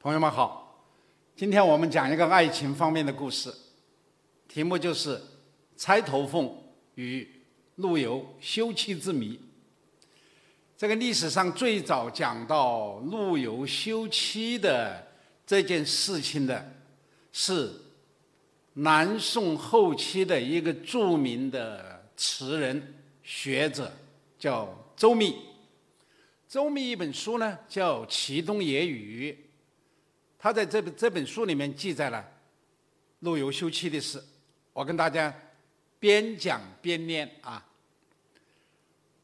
朋友们好，今天我们讲一个爱情方面的故事，题目就是“钗头凤与陆游休妻之谜”。这个历史上最早讲到陆游休妻的这件事情的，是南宋后期的一个著名的词人学者，叫周密。周密一本书呢，叫《齐东野语》。他在这本这本书里面记载了陆游休妻的事，我跟大家边讲边念啊。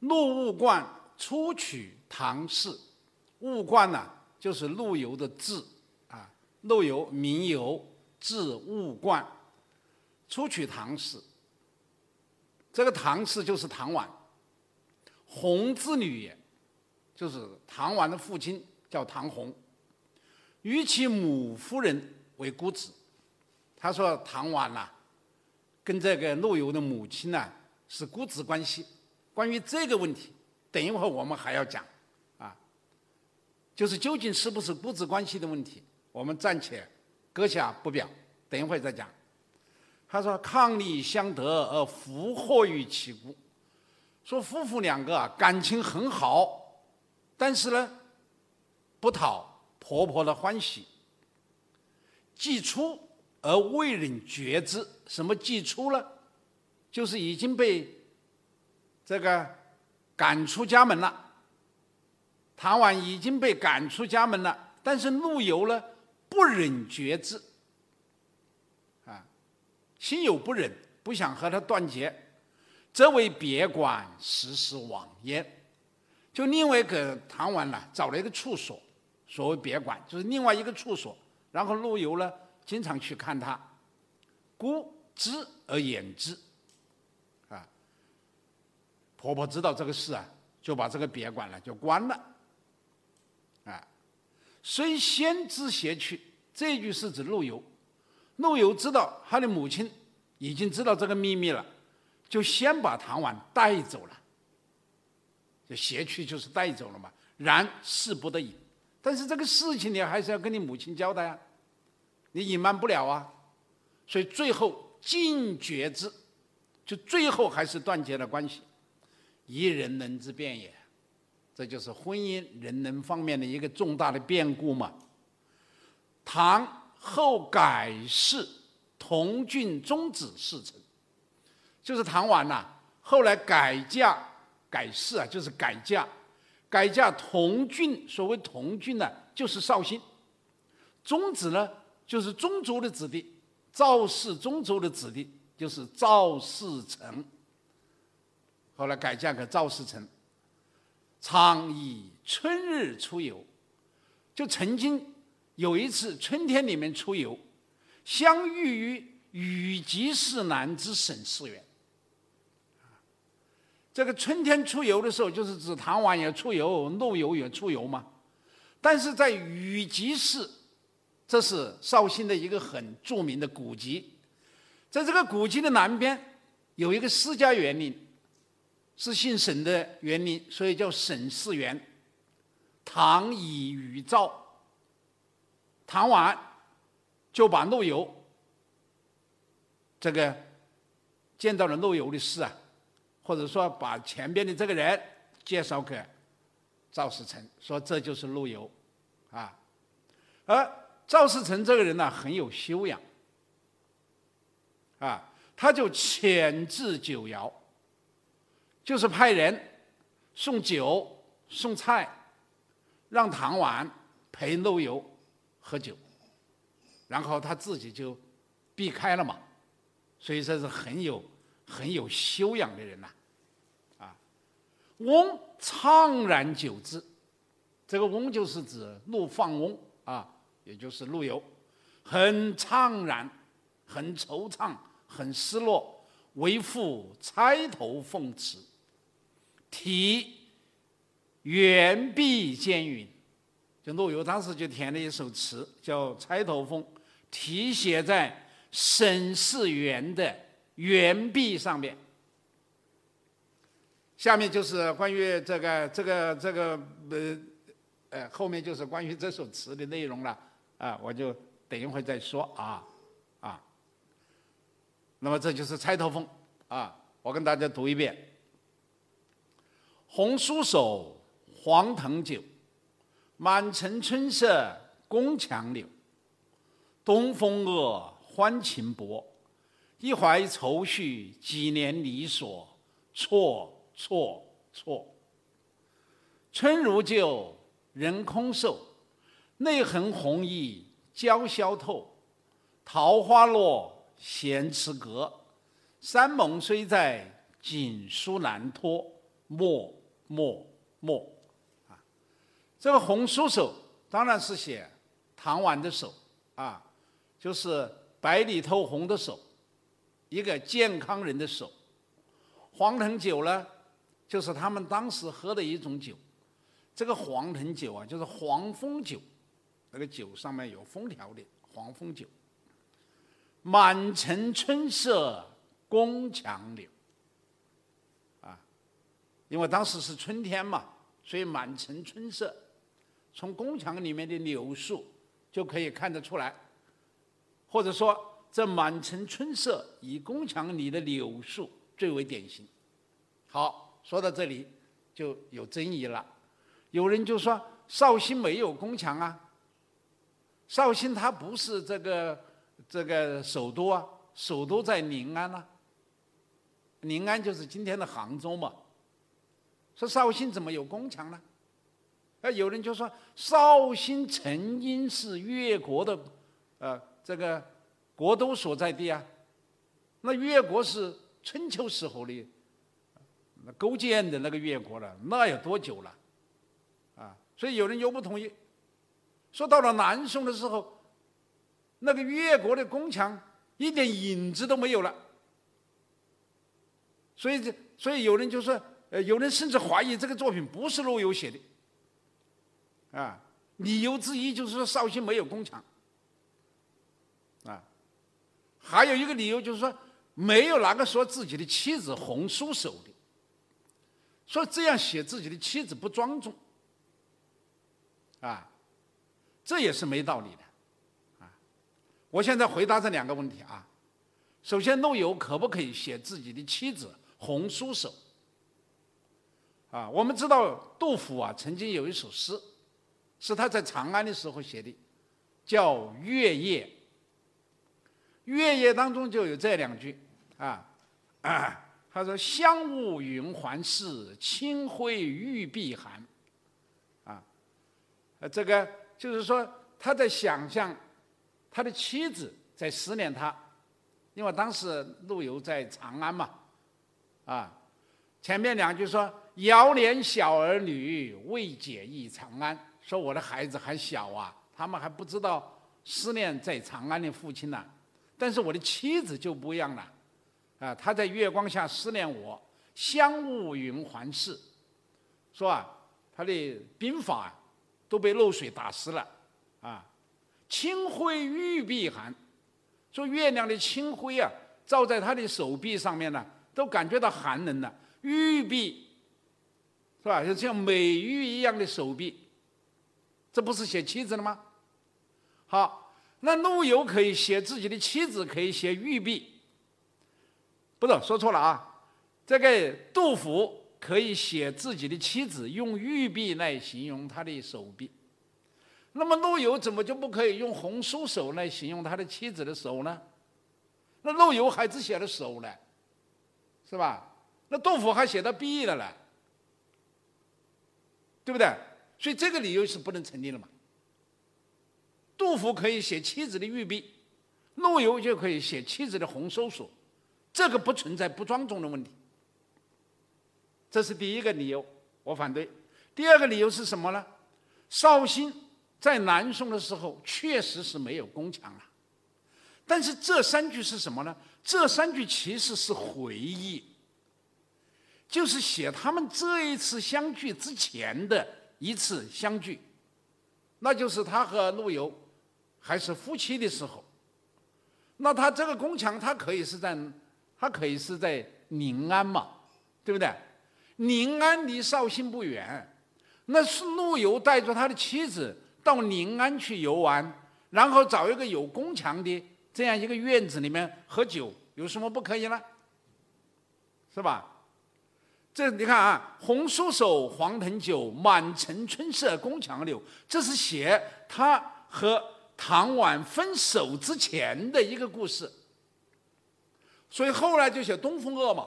陆务观初娶唐氏，务观呢就是陆游的字啊，陆游名游，字务观，初娶唐氏。这个唐氏就是唐婉，弘之女也，就是唐婉的父亲叫唐弘。与其母夫人为姑子，他说唐婉呐，跟这个陆游的母亲呢是姑子关系。关于这个问题，等一会儿我们还要讲，啊，就是究竟是不是姑子关系的问题，我们暂且搁下不表，等一会儿再讲。他说伉俪相得而福祸于其姑，说夫妇两个感情很好，但是呢不讨。婆婆的欢喜，既出而未忍觉之。什么既出了？就是已经被这个赶出家门了。唐婉已经被赶出家门了，但是陆游呢，不忍觉之，啊，心有不忍，不想和他断绝，则为别馆实施往焉，就另外给唐婉呢找了一个处所。所谓别馆，就是另外一个处所。然后陆游呢，经常去看他，孤知而言之，啊，婆婆知道这个事啊，就把这个别馆呢就关了，啊，虽先知邪去，这句是指陆游。陆游知道他的母亲已经知道这个秘密了，就先把唐婉带走了，就邪去就是带走了嘛。然事不得已。但是这个事情你还是要跟你母亲交代啊，你隐瞒不了啊，所以最后尽绝之，就最后还是断绝了关系，一人能之变也，这就是婚姻人能方面的一个重大的变故嘛。唐后改氏同郡宗子事成，就是唐婉呐，后来改嫁改氏啊，就是改嫁。改嫁同郡，所谓同郡呢，就是绍兴。宗子呢，就是宗族的子弟，赵氏宗族的子弟，就是赵世成。后来改嫁给赵世成。常以春日出游，就曾经有一次春天里面出游，相遇于雨集市南之沈世元。这个春天出游的时候，就是指唐婉也出游，陆游也出游嘛。但是在雨集市，这是绍兴的一个很著名的古籍，在这个古籍的南边有一个私家园林，是姓沈的园林，所以叫沈氏园。唐以雨照，唐婉就把陆游这个见到了陆游的诗啊。或者说，把前边的这个人介绍给赵世成，说这就是陆游，啊，而赵世成这个人呢很有修养，啊，他就遣至酒肴，就是派人送酒送菜，让唐婉陪陆游喝酒，然后他自己就避开了嘛，所以说是很有很有修养的人呐。啊。翁怅然久之，这个翁就是指陆放翁啊，也就是陆游，很怅然，很惆怅，很失落，为赋钗头凤词，题远碧间云，就陆游当时就填了一首词，叫《钗头凤》，题写在沈世元的园壁上面。下面就是关于这个这个这个呃呃后面就是关于这首词的内容了啊，我就等一会再说啊啊。那么这就是钗头凤啊，我跟大家读一遍：红酥手，黄藤酒，满城春色宫墙柳。东风恶，欢情薄，一怀愁绪，几年离索，错错错。春如旧，人空瘦，泪痕红浥鲛绡透。桃花落，闲池阁，山盟虽在，锦书难托。莫莫莫。啊，这个红酥手当然是写唐婉的手啊。就是白里透红的手，一个健康人的手。黄藤酒呢，就是他们当时喝的一种酒。这个黄藤酒啊，就是黄蜂酒，那个酒上面有封条的黄蜂酒。满城春色宫墙柳，啊，因为当时是春天嘛，所以满城春色，从宫墙里面的柳树就可以看得出来。或者说，这满城春色，以宫墙里的柳树最为典型。好，说到这里就有争议了。有人就说绍兴没有宫墙啊，绍兴它不是这个这个首都啊，首都在临安啊。临安就是今天的杭州嘛。说绍兴怎么有宫墙呢？啊，有人就说绍兴曾经是越国的，呃。这个国都所在地啊，那越国是春秋时候的那勾践的那个越国了，那有多久了？啊，所以有人又不同意，说到了南宋的时候，那个越国的宫墙一点影子都没有了。所以这，所以有人就说，呃，有人甚至怀疑这个作品不是陆游写的，啊，理由之一就是说绍兴没有宫墙。啊还有一个理由就是说，没有哪个说自己的妻子红酥手的，说这样写自己的妻子不庄重，啊，这也是没道理的，啊，我现在回答这两个问题啊。首先，陆游可不可以写自己的妻子红酥手？啊，我们知道杜甫啊，曾经有一首诗，是他在长安的时候写的，叫《月夜》。月夜当中就有这两句，啊，啊，他说：“香雾云环视，清辉玉臂寒。”啊，这个就是说他在想象他的妻子在思念他，因为当时陆游在长安嘛，啊，前面两句说：“遥怜小儿女，未解忆长安。”说我的孩子还小啊，他们还不知道思念在长安的父亲呢。但是我的妻子就不一样了，啊，她在月光下思念我，香雾云环视，说啊，她的鬓发都被漏水打湿了，啊，清辉玉臂寒，说月亮的清辉啊，照在她的手臂上面呢，都感觉到寒冷了。玉臂，是吧？就像美玉一样的手臂，这不是写妻子了吗？好。那陆游可以写自己的妻子，可以写玉璧，不是说错了啊？这个杜甫可以写自己的妻子，用玉璧来形容他的手臂。那么陆游怎么就不可以用红酥手来形容他的妻子的手呢？那陆游还只写了手呢，是吧？那杜甫还写到臂了呢，对不对？所以这个理由是不能成立的嘛。杜甫可以写妻子的玉璧，陆游就可以写妻子的红酥手，这个不存在不庄重的问题。这是第一个理由，我反对。第二个理由是什么呢？绍兴在南宋的时候确实是没有宫墙了，但是这三句是什么呢？这三句其实是回忆，就是写他们这一次相聚之前的一次相聚，那就是他和陆游。还是夫妻的时候，那他这个宫墙，他可以是在，他可以是在临安嘛，对不对？临安离绍兴不远，那是陆游带着他的妻子到临安去游玩，然后找一个有宫墙的这样一个院子里面喝酒，有什么不可以呢？是吧？这你看啊，“红酥手，黄藤酒，满城春色宫墙柳”，这是写他和唐婉分手之前的一个故事。所以后来就写东风恶嘛，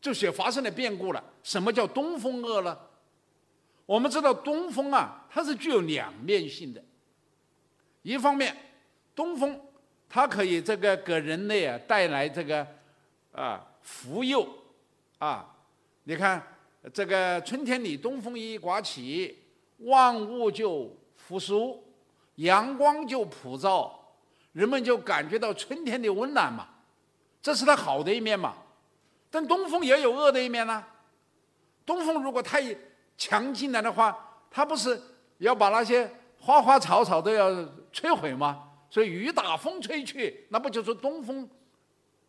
就写发生了变故了。什么叫东风恶呢？我们知道东风啊，它是具有两面性的。一方面，东风它可以这个给人类啊带来这个啊福佑啊。你看这个春天里东风一刮起，万物就复苏，阳光就普照，人们就感觉到春天的温暖嘛。这是它好的一面嘛。但东风也有恶的一面呢。东风如果太强劲了的话，它不是要把那些花花草草都要摧毁吗？所以雨打风吹去，那不就是东风，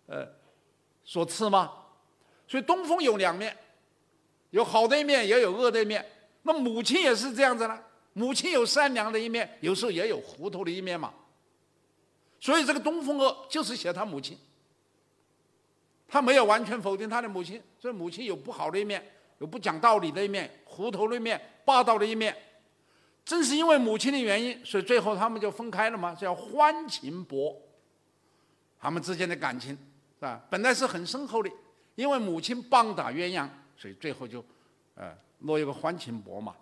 呃，所赐吗？所以东风有两面，有好的一面，也有恶的一面。那母亲也是这样子呢，母亲有善良的一面，有时候也有糊涂的一面嘛。所以这个东风恶就是写他母亲，他没有完全否定他的母亲，所以母亲有不好的一面。有不讲道理的一面，糊涂的一面，霸道的一面。正是因为母亲的原因，所以最后他们就分开了嘛，叫欢情薄。他们之间的感情是吧？本来是很深厚的，因为母亲棒打鸳鸯，所以最后就，呃，落一个欢情薄嘛。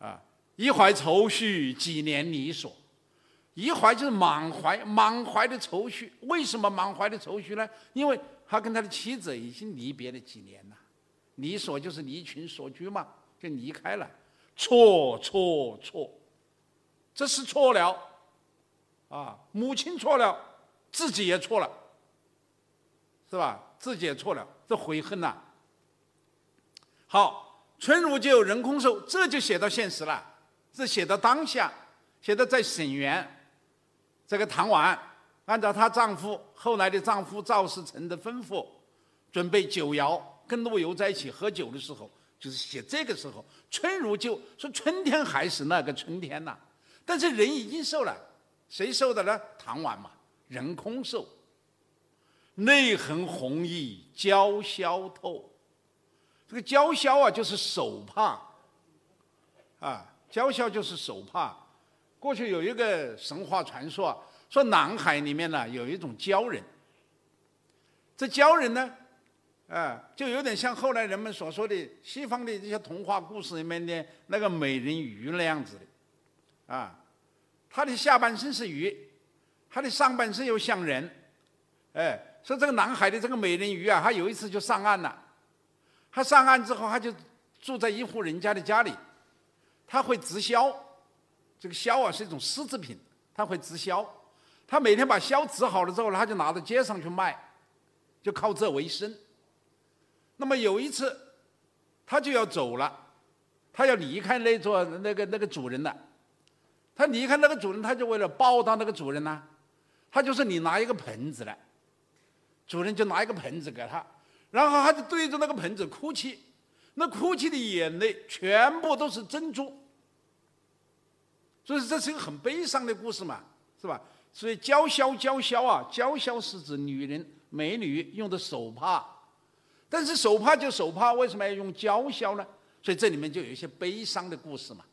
啊，一怀愁绪，几年离索。一怀就是满怀满怀的愁绪。为什么满怀的愁绪呢？因为他跟他的妻子已经离别了几年了。离索就是离群所居嘛，就离开了，错错错，这是错了，啊，母亲错了，自己也错了，是吧？自己也错了，这悔恨呐。好，春如旧，人空瘦，这就写到现实了，这写到当下，写到在沈园，这个唐婉按照她丈夫后来的丈夫赵世成的吩咐，准备酒肴。跟陆游在一起喝酒的时候，就是写这个时候，春如旧，说春天还是那个春天呐，但是人已经瘦了，谁瘦的呢？唐婉嘛，人空瘦，泪痕红浥鲛绡透，这个鲛绡啊，就是手帕，啊，鲛绡就是手帕。过去有一个神话传说，说南海里面呢有一种鲛人，这鲛人呢。啊，就有点像后来人们所说的西方的这些童话故事里面的那个美人鱼那样子的，啊，他的下半身是鱼，他的上半身又像人，哎，说这个南海的这个美人鱼啊，他有一次就上岸了，他上岸之后，他就住在一户人家的家里，他会织绡，这个绡啊是一种丝织品，他会织绡，他每天把绡织好了之后，他就拿到街上去卖，就靠这为生。那么有一次，他就要走了，他要离开那座那个那个主人了。他离开那个主人，他就为了报答那个主人呢，他就说你拿一个盆子来，主人就拿一个盆子给他，然后他就对着那个盆子哭泣，那哭泣的眼泪全部都是珍珠。所以这是一个很悲伤的故事嘛，是吧？所以娇绡娇绡啊，娇绡是指女人美女用的手帕。但是手帕就手帕，为什么要用娇绡呢？所以这里面就有一些悲伤的故事嘛，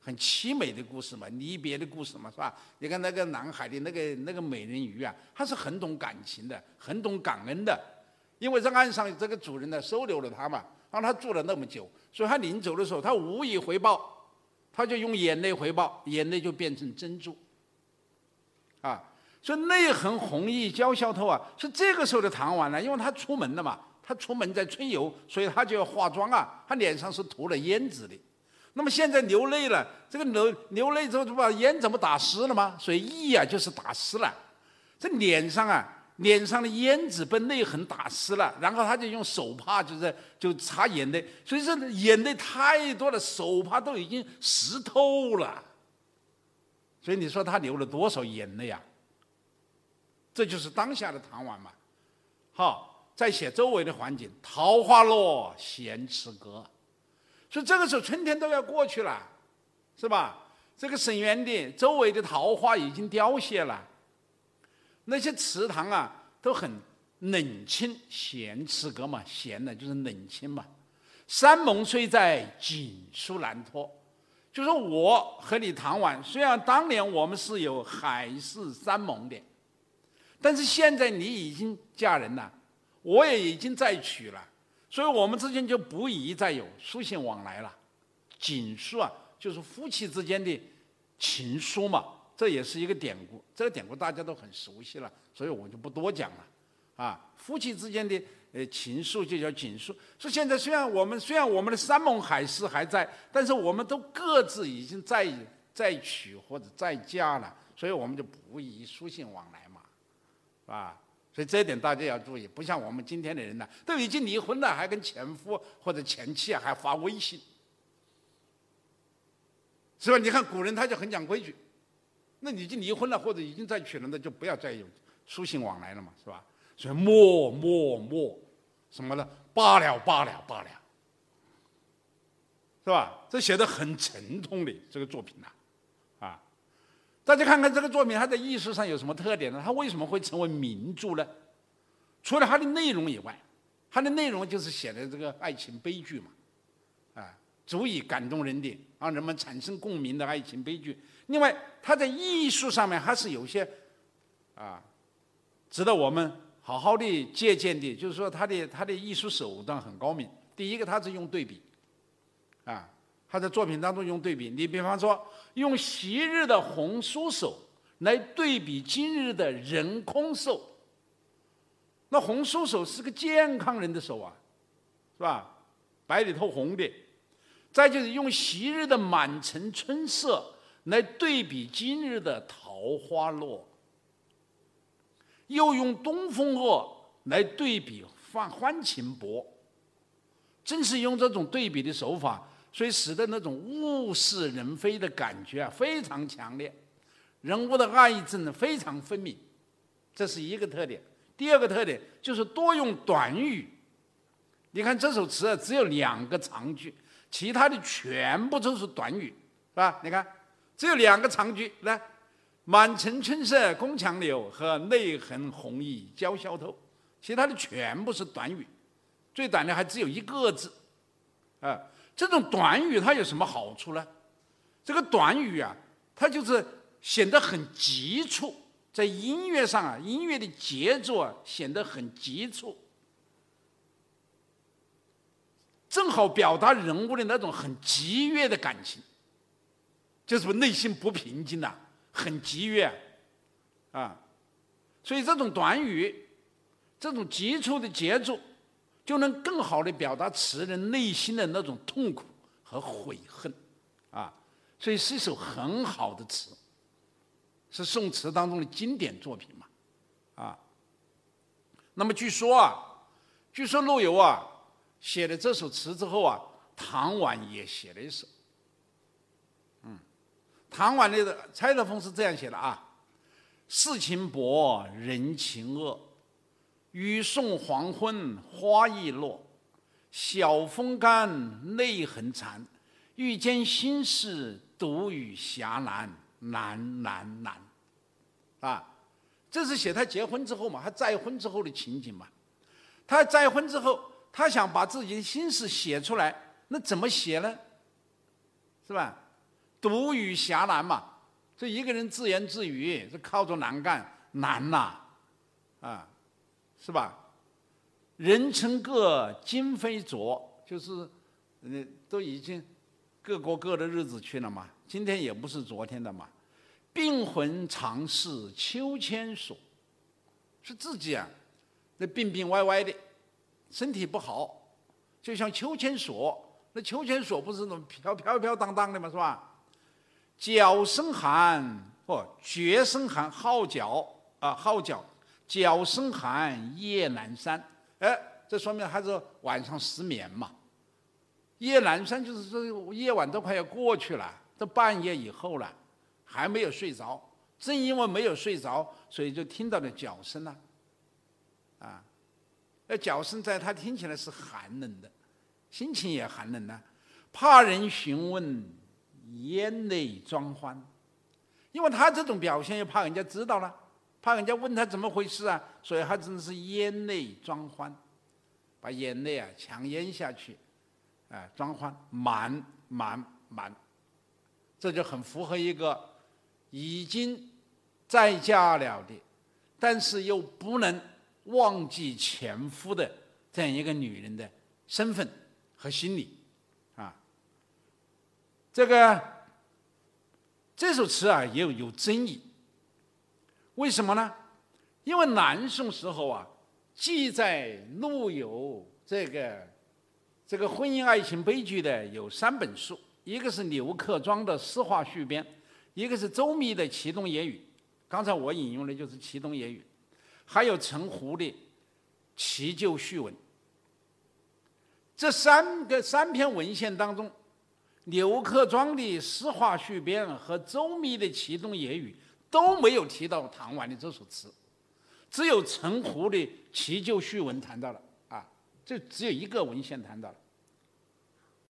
很凄美的故事嘛，离别的故事嘛，是吧？你看那个南海的那个那个美人鱼啊，她是很懂感情的，很懂感恩的，因为在岸上这个主人呢收留了他嘛，让他住了那么久，所以他临走的时候，他无以回报，他就用眼泪回报，眼泪就变成珍珠，啊，所以泪痕红浥鲛绡透啊，是这个时候的唐婉呢，因为她出门了嘛。他出门在春游，所以他就要化妆啊。他脸上是涂了胭脂的。那么现在流泪了，这个流流泪之后就把胭怎么打湿了吗？所以意啊就是打湿了。这脸上啊，脸上的胭脂被泪痕打湿了，然后他就用手帕就是就擦眼泪。所以说眼泪太多了，手帕都已经湿透了。所以你说他流了多少眼泪啊？这就是当下的唐婉嘛。好。在写周围的环境，桃花落，闲池阁，所以这个时候春天都要过去了，是吧？这个沈园的周围的桃花已经凋谢了，那些祠堂啊都很冷清，闲池阁嘛，闲的就是冷清嘛。山盟虽在，锦书难托。就说我和你谈完，虽然当年我们是有海誓山盟的，但是现在你已经嫁人了，我也已经再娶了，所以我们之间就不宜再有书信往来了。锦书啊，就是夫妻之间的情书嘛，这也是一个典故。这个典故大家都很熟悉了，所以我就不多讲了。啊，夫妻之间的。呃，情愫就叫锦书。说现在虽然我们虽然我们的山盟海誓还在，但是我们都各自已经在在娶或者在嫁了，所以我们就不宜书信往来嘛，啊，所以这一点大家要注意，不像我们今天的人呢，都已经离婚了，还跟前夫或者前妻还发微信，是吧？你看古人他就很讲规矩，那已经离婚了或者已经在娶了，那就不要再有书信往来了嘛，是吧？所以默默默。什么呢？罢了，罢了，罢了，是吧？这写的很沉痛的这个作品呐，啊，大家看看这个作品，它在艺术上有什么特点呢？它为什么会成为名著呢？除了它的内容以外，它的内容就是写的这个爱情悲剧嘛，啊，足以感动人的，让人们产生共鸣的爱情悲剧。另外，他在艺术上面还是有些啊，值得我们。好好的借鉴的，就是说他的他的艺术手段很高明。第一个，他是用对比，啊，他在作品当中用对比。你比方说，用昔日的红酥手来对比今日的人空手，那红酥手是个健康人的手啊，是吧？白里透红的。再就是用昔日的满城春色来对比今日的桃花落。又用东风恶来对比欢欢情薄，正是用这种对比的手法，所以使得那种物是人非的感觉啊非常强烈，人物的爱憎呢非常分明，这是一个特点。第二个特点就是多用短语。你看这首词啊，只有两个长句，其他的全部都是短语，是吧？你看，只有两个长句，来。满城春色宫墙柳，和泪痕红浥鲛绡透。其他的全部是短语，最短的还只有一个字。啊，这种短语它有什么好处呢？这个短语啊，它就是显得很急促，在音乐上啊，音乐的节奏啊显得很急促，正好表达人物的那种很激越的感情，就是内心不平静呐。很激越，啊，所以这种短语，这种急促的节奏，就能更好的表达词人内心的那种痛苦和悔恨，啊，所以是一首很好的词，是宋词当中的经典作品嘛，啊，那么据说啊，据说陆游啊写了这首词之后啊，唐婉也写了一首。唐婉的蔡德凤是这样写的啊：世情薄，人情恶，雨送黄昏花易落，晓风干，泪痕残，欲笺心事，独语侠难，难难难。啊，这是写他结婚之后嘛，他再婚之后的情景嘛。他再婚之后，他想把自己的心事写出来，那怎么写呢？是吧？独语侠难嘛，这一个人自言自语，这靠着栏杆难呐，啊，是吧？人称各今非昨，就是，嗯，都已经各过各的日子去了嘛。今天也不是昨天的嘛。病魂常是秋千索，是自己啊，那病病歪歪的，身体不好，就像秋千索。那秋千索不是那种飘飘飘荡荡的嘛，是吧？角声寒，不，绝声寒，号角啊，号角，角声寒，夜阑珊。哎，这说明还是晚上失眠嘛。夜阑珊就是说夜晚都快要过去了，都半夜以后了，还没有睡着。正因为没有睡着，所以就听到了角声了。啊，那角声在他听起来是寒冷的，心情也寒冷呢。怕人询问。眼泪装欢，因为他这种表现又怕人家知道了，怕人家问他怎么回事啊，所以他真的是眼泪装欢，把眼泪啊强咽下去，啊，装欢满满满，这就很符合一个已经在嫁了的，但是又不能忘记前夫的这样一个女人的身份和心理。这个这首词啊，也有有争议。为什么呢？因为南宋时候啊，记载陆游这个这个婚姻爱情悲剧的有三本书，一个是刘克庄的《诗话序编》，一个是周密的《齐东野语》，刚才我引用的就是《齐东野语》，还有陈胡的《齐旧序文》。这三个三篇文献当中。刘克庄的《诗话序编》和周密的《齐东野语》都没有提到唐婉的这首词，只有陈胡的《齐旧序文》谈到了啊，这只有一个文献谈到了。